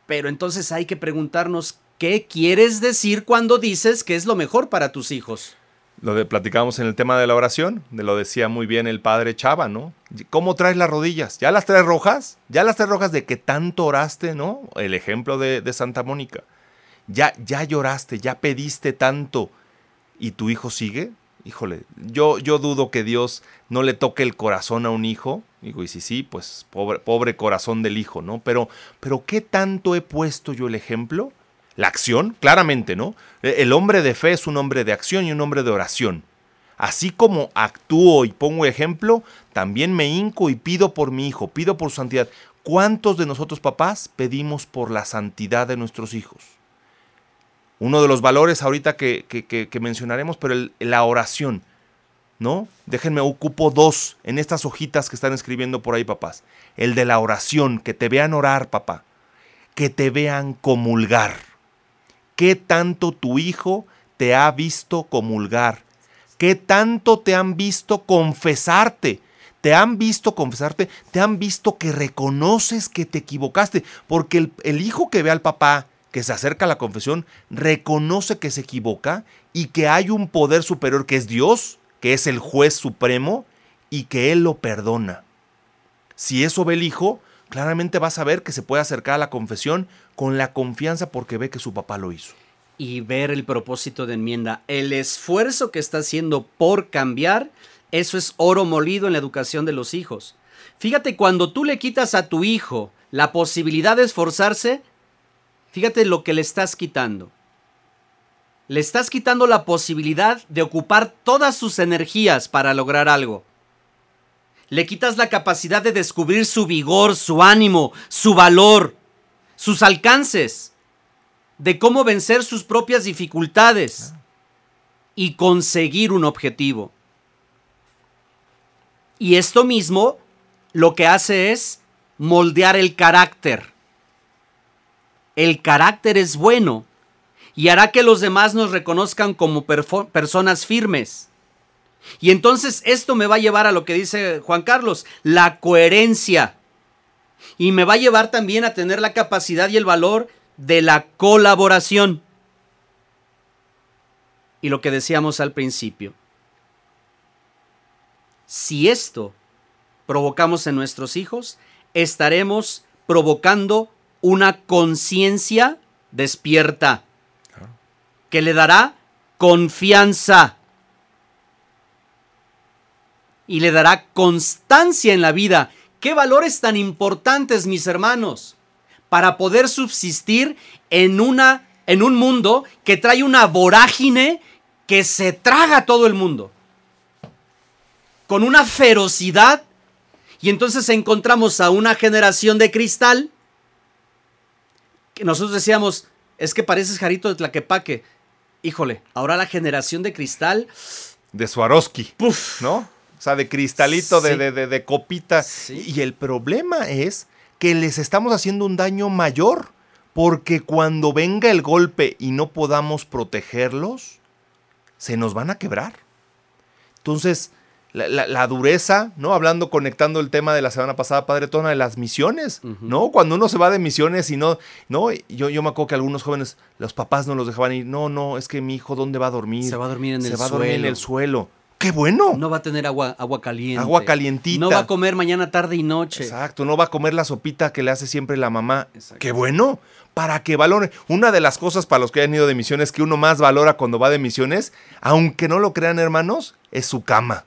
pero entonces hay que preguntarnos qué quieres decir cuando dices que es lo mejor para tus hijos. Lo de platicamos en el tema de la oración, de lo decía muy bien el padre Chava, ¿no? ¿Cómo traes las rodillas? ¿Ya las traes rojas? ¿Ya las traes rojas de que tanto oraste, ¿no? El ejemplo de, Santa Mónica. ¿Ya, ya lloraste, ya pediste tanto y tu hijo sigue? Híjole, yo, yo dudo que Dios no le toque el corazón a un hijo. Digo, y si sí, pues pobre, pobre corazón del hijo, ¿no? Pero, pero ¿qué tanto he puesto yo el ejemplo La acción, claramente, ¿no? E, el hombre de fe es un hombre de acción y un hombre de oración. Así como actúo y pongo ejemplo, también me hinco y pido por mi hijo, pido por su santidad. ¿Cuántos de nosotros papás pedimos por la santidad de nuestros hijos? Uno de los valores ahorita que, que, mencionaremos, pero la oración, ¿no? Déjenme, ocupo dos en estas hojitas que están escribiendo por ahí, papás. El de la oración, que te vean orar, papá. Que te vean comulgar. ¿Qué tanto tu hijo te ha visto comulgar? ¿Qué tanto te han visto confesarte? te han visto confesarte, te han visto que reconoces que te equivocaste, porque el, hijo que ve al papá que se acerca a la confesión reconoce que se equivoca y que hay un poder superior que es Dios, que es el juez supremo y que Él lo perdona. Si eso ve el hijo, claramente va a saber que se puede acercar a la confesión con la confianza porque ve que su papá lo hizo. Y ver el propósito de enmienda, el esfuerzo que está haciendo por cambiar eso es oro molido en la educación de los hijos. Fíjate, cuando tú le quitas a tu hijo la posibilidad de esforzarse, fíjate lo que le estás quitando. Le estás quitando la posibilidad de ocupar todas sus energías para lograr algo. Le quitas la capacidad de descubrir su vigor, su ánimo, su valor, sus alcances, de cómo vencer sus propias dificultades y conseguir un objetivo. Y esto mismo lo que hace es moldear el carácter. El carácter es bueno y hará que los demás nos reconozcan como personas firmes. Y entonces esto me va a llevar a lo que dice Juan Carlos, la coherencia. Y me va a llevar también a tener la capacidad y el valor de la colaboración. Y lo que decíamos al principio, si esto provocamos en nuestros hijos, estaremos provocando una conciencia despierta que le dará confianza y le dará constancia en la vida. ¿Qué valores tan importantes, mis hermanos, para poder subsistir en una en un mundo que trae una vorágine que se traga todo el mundo? con una ferocidad. Y entonces encontramos a una generación de cristal que nosotros decíamos, es que pareces Jarito de Tlaquepaque. Híjole, ahora la generación de cristal. De Swarovski. ¿No? O sea, de cristalito, de, de, copita. Y el problema es que les estamos haciendo un daño mayor. Porque cuando venga el golpe y no podamos protegerlos, se nos van a quebrar. Entonces, la, dureza, ¿no? Hablando, conectando el tema de la semana pasada, Padre Tona, de las misiones, ¿no? Cuando uno se va de misiones y no, no, yo, yo me acuerdo que algunos jóvenes, los papás no los dejaban ir, no, no, es que mi hijo, ¿dónde va a dormir? Se va a dormir en el suelo. Se va a dormir en el suelo. ¡Qué bueno! No va a tener agua, agua caliente. Agua calientita. No va a comer mañana, tarde y noche. Exacto, no va a comer la sopita que le hace siempre la mamá. ¡Qué bueno! Para que valore. Una de las cosas para los que hayan ido de misiones que uno más valora cuando va de misiones, aunque no lo crean hermanos, es su cama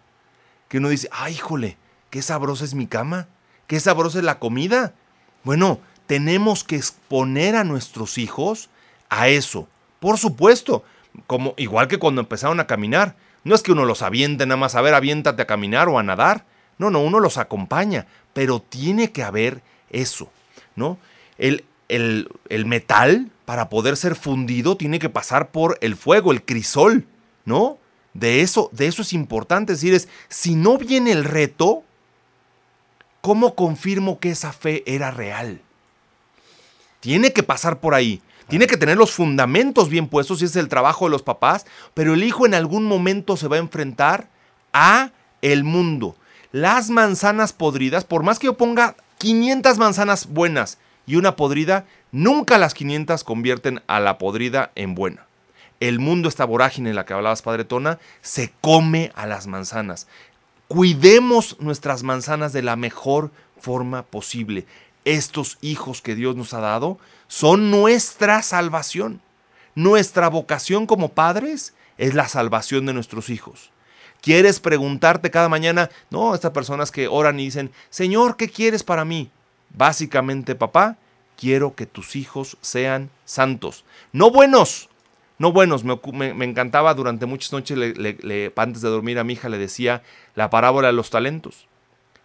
que uno dice, ay, híjole, qué sabrosa es mi cama, qué sabrosa es la comida. Bueno, tenemos que exponer a nuestros hijos a eso. Por supuesto, como igual que cuando empezaron a caminar. No es que uno los aviente nada más a ver, aviéntate a caminar o a nadar. No, no, uno los acompaña, pero tiene que haber eso, ¿no? El, el, el metal, para poder ser fundido, tiene que pasar por el fuego, el crisol, ¿no? De eso, de eso es importante decir, si no viene el reto, ¿cómo confirmo que esa fe era real? Tiene que pasar por ahí. Tiene que tener los fundamentos bien puestos, y es el trabajo de los papás, pero el hijo en algún momento se va a enfrentar a el mundo. Las manzanas podridas, por más que yo ponga 500 manzanas buenas y una podrida, nunca las 500 convierten a la podrida en buena el mundo, esta vorágine en la que hablabas, Padre Tona, se come a las manzanas. Cuidemos nuestras manzanas de la mejor forma posible. Estos hijos que Dios nos ha dado son nuestra salvación. Nuestra vocación como padres es la salvación de nuestros hijos. ¿Quieres preguntarte cada mañana? No, estas personas que oran y dicen, Señor, ¿qué quieres para mí? Básicamente, papá, quiero que tus hijos sean santos. No buenos, no buenos. Me, encantaba durante muchas noches, antes de dormir a mi hija, le decía la parábola de los talentos.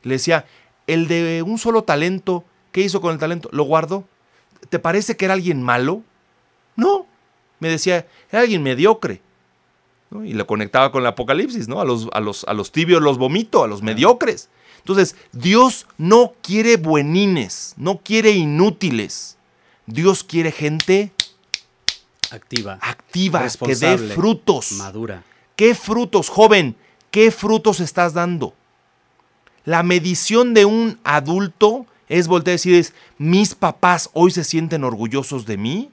Le decía, el de un solo talento, ¿qué hizo con el talento? Lo guardó. ¿Te parece que era alguien malo? No. Me decía, era alguien mediocre. Y lo conectaba con el Apocalipsis, ¿no? A los, a los, a los tibios los vomito, a los mediocres. Entonces, Dios no quiere buenines, no quiere inútiles. Dios quiere gente activa, activa, que dé frutos. Madura. ¿Qué frutos, joven? ¿Qué frutos estás dando? La medición de un adulto es voltear a decir, mis papás hoy se sienten orgullosos de mí.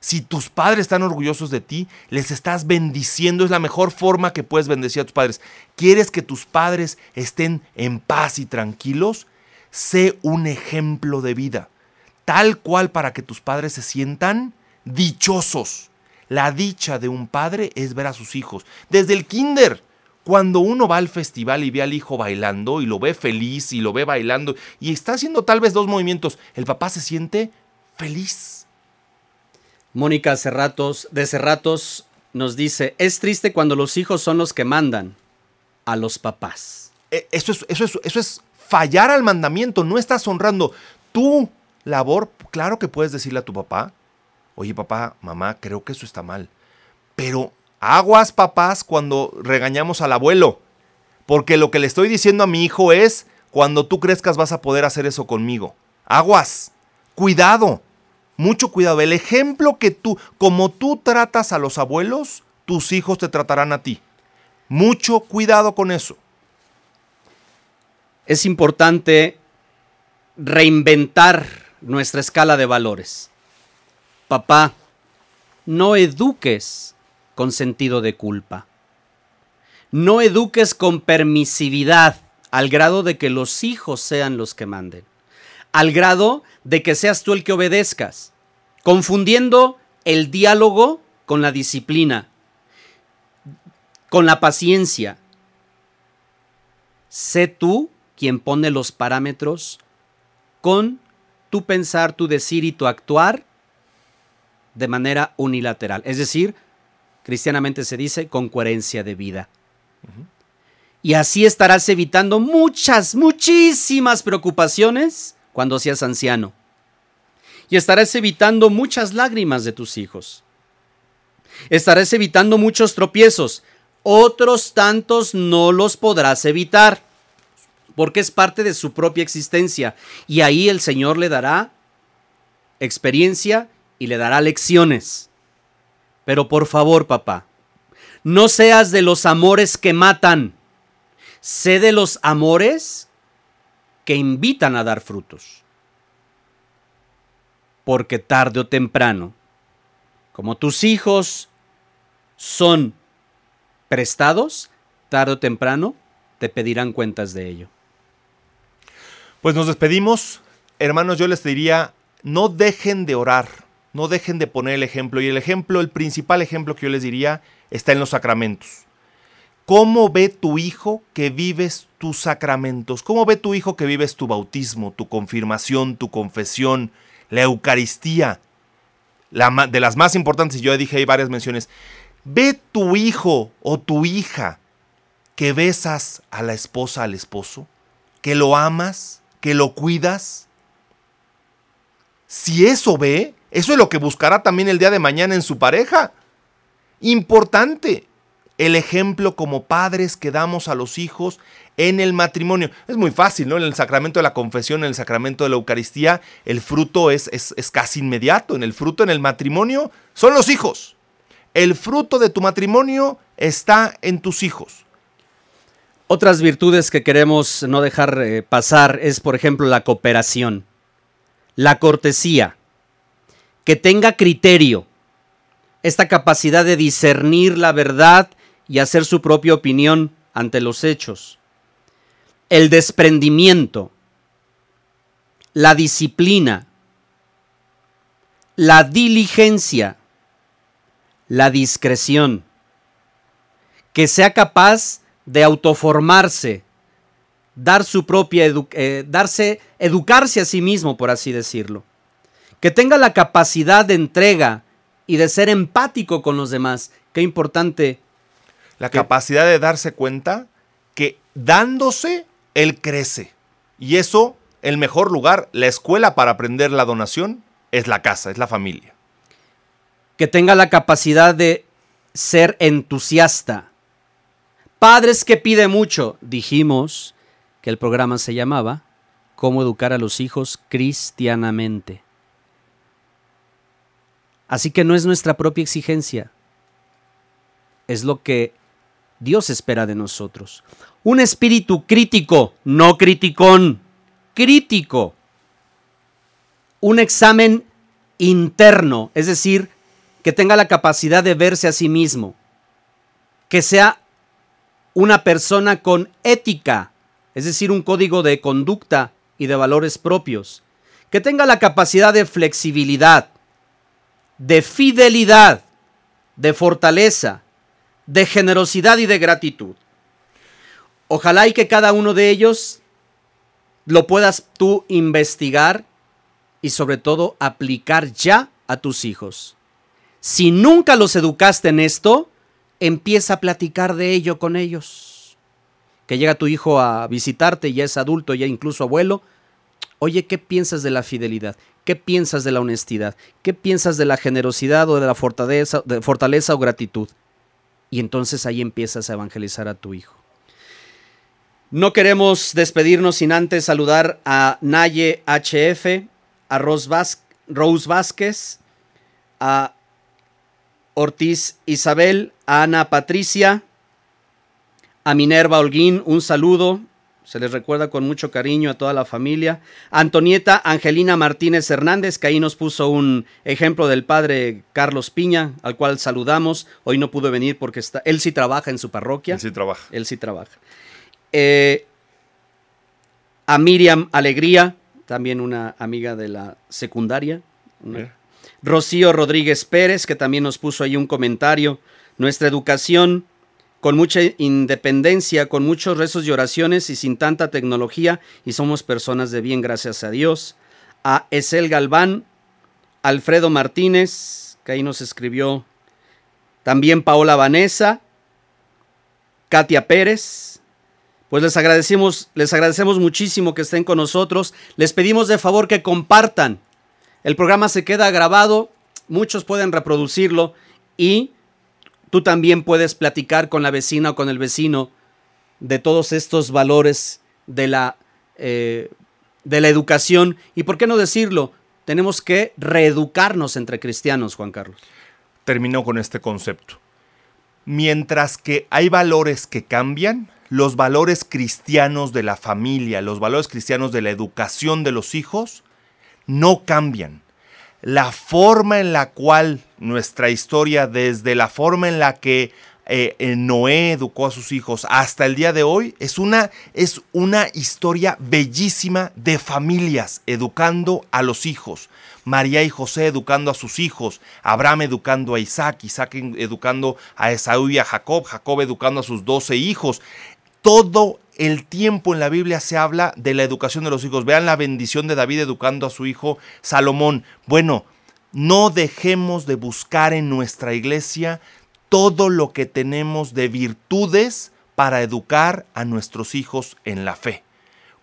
Si tus padres están orgullosos de ti, les estás bendiciendo. Es la mejor forma que puedes bendecir a tus padres. ¿Quieres que tus padres estén en paz y tranquilos? Sé un ejemplo de vida, tal cual para que tus padres se sientan dichosos. La dicha de un padre es ver a sus hijos. Desde el kinder, cuando uno va al festival y ve al hijo bailando y lo ve feliz y lo ve bailando y está haciendo tal vez dos movimientos, el papá se siente feliz Mónica Cerratos, de Cerratos nos dice, es triste cuando los hijos son los que mandan a los papás. E, eso es, eso eso es fallar al mandamiento, no estás honrando tu labor. Claro que puedes decirle a tu papá, oye papá, mamá, creo que eso está mal. Pero aguas papás cuando regañamos al abuelo, porque lo que le estoy diciendo a mi hijo es, cuando tú crezcas vas a poder hacer eso conmigo. Aguas, cuidado. Mucho cuidado. El ejemplo que tú, como tú tratas a los abuelos, tus hijos te tratarán a ti. Mucho cuidado con eso. Es importante reinventar nuestra escala de valores. Papá, no eduques con sentido de culpa. No eduques con permisividad al grado de que los hijos sean los que manden. Al grado de que seas tú el que obedezcas confundiendo el diálogo con la disciplina, con la paciencia. Sé tú quien pone los parámetros con tu pensar, tu decir y tu actuar de manera unilateral. Es decir, cristianamente se dice con coherencia de vida. Y así estarás evitando muchas, muchísimas preocupaciones cuando seas anciano y estarás evitando muchas lágrimas de tus hijos. Estarás evitando muchos tropiezos. Otros tantos no los podrás evitar, porque es parte de su propia existencia. Y ahí el Señor le dará experiencia y le dará lecciones. Pero por favor, papá, no seas de los amores que matan. Sé de los amores que invitan a dar frutos porque tarde o temprano, como tus hijos son prestados, tarde o temprano te pedirán cuentas de ello. Pues nos despedimos. Hermanos, yo les diría, no dejen de orar, no dejen de poner el ejemplo. Y el ejemplo, el principal ejemplo que yo les diría, está en los sacramentos. ¿Cómo ve tu hijo que vives tus sacramentos? ¿Cómo ve tu hijo que vives tu bautismo, tu confirmación, tu confesión, la Eucaristía, de las más importantes, yo dije ahí varias menciones, ve tu hijo o tu hija que besas a la esposa, al esposo, que lo amas, que lo cuidas. Si eso ve, eso es lo que buscará también el día de mañana en su pareja. Importante el ejemplo como padres que damos a los hijos en el matrimonio. Es muy fácil, ¿no? En el sacramento de la confesión, en el sacramento de la Eucaristía, el fruto es, es, es casi inmediato. En el fruto, en el matrimonio, son los hijos. El fruto de tu matrimonio está en tus hijos. Otras virtudes que queremos no dejar eh, pasar es, por ejemplo, la cooperación, la cortesía, que tenga criterio, esta capacidad de discernir la verdad y hacer su propia opinión ante los hechos. El desprendimiento, la disciplina, la diligencia, la discreción, que sea capaz de autoformarse, dar su propia eh, darse, educarse a sí mismo, por así decirlo, Que tenga la capacidad de entrega y de ser empático con los demás. Qué importante. La capacidad de darse cuenta que dándose, él crece. Y eso, el mejor lugar, la escuela para aprender la donación, es la casa, es la familia. Que tenga la capacidad de ser entusiasta. Padres que pide mucho. Dijimos que el programa se llamaba Cómo educar a los hijos cristianamente. Así que no es nuestra propia exigencia, es lo que Dios espera de nosotros. Un espíritu crítico, no criticón, crítico. Un examen interno, es decir, que tenga la capacidad de verse a sí mismo, que sea una persona con ética, es decir, un código de conducta y de valores propios, que tenga la capacidad de flexibilidad, de fidelidad, de fortaleza, de generosidad y de gratitud. Ojalá y que cada uno de ellos lo puedas tú investigar y sobre todo aplicar ya a tus hijos. Si nunca los educaste en esto, empieza a platicar de ello con ellos. Que llega tu hijo a visitarte, ya es adulto, ya incluso abuelo. Oye, ¿qué piensas de la fidelidad? ¿Qué piensas de la honestidad? ¿Qué piensas de la generosidad o de la fortaleza, de fortaleza o gratitud? Y entonces ahí empiezas a evangelizar a tu hijo. No queremos despedirnos sin antes saludar a Naye HF, a Rose Vázquez, a Ortiz Isabel, a Ana Patricia, a Minerva Holguín, un saludo. Se les recuerda con mucho cariño a toda la familia. Antonieta Angelina Martínez Hernández, que ahí nos puso un ejemplo del padre Carlos Piña, al cual saludamos. Hoy no pudo venir porque está, él sí trabaja en su parroquia. Él sí trabaja. Él sí trabaja. Eh, a Miriam Alegría, también una amiga de la secundaria. Rocío Rodríguez Pérez, que también nos puso ahí un comentario. Nuestra educación con mucha independencia, con muchos rezos y oraciones y sin tanta tecnología, y somos personas de bien, gracias a Dios. A Esel Galván, Alfredo Martínez, que ahí nos escribió también Paola Vanessa, Katia Pérez. Pues les agradecemos, les agradecemos muchísimo que estén con nosotros. Les pedimos de favor que compartan. El programa se queda grabado, muchos pueden reproducirlo y Tú también puedes platicar con la vecina o con el vecino de todos estos valores de la, eh, de la educación. Y por qué no decirlo, tenemos que reeducarnos entre cristianos, Juan Carlos. Termino con este concepto. Mientras que hay valores que cambian, los valores cristianos de la familia, los valores cristianos de la educación de los hijos, no cambian la forma en la cual nuestra historia, desde la forma en la que eh, eh, Noé educó a sus hijos hasta el día de hoy, es una, es una historia bellísima de familias educando a los hijos. María y José educando a sus hijos, Abraham educando a Isaac, Isaac educando a Esaú y a Jacob, Jacob educando a sus doce hijos. Todo el tiempo en la Biblia se habla de la educación de los hijos. Vean la bendición de David educando a su hijo Salomón. Bueno, no dejemos de buscar en nuestra iglesia todo lo que tenemos de virtudes para educar a nuestros hijos en la fe.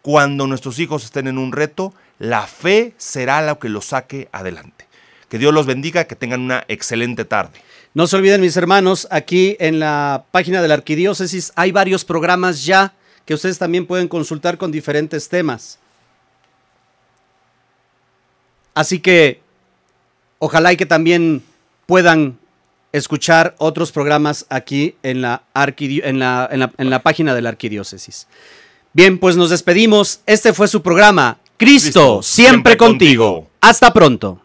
Cuando nuestros hijos estén en un reto, la fe será lo que los saque adelante. Que Dios los bendiga, que tengan una excelente tarde. No se olviden, mis hermanos, aquí en la página de la Arquidiócesis hay varios programas ya que ustedes también pueden consultar con diferentes temas. Así que ojalá y que también puedan escuchar otros programas aquí en la, en la, página de la arquidiócesis. Bien, pues nos despedimos. Este fue su programa. Cristo, siempre, contigo. Hasta pronto.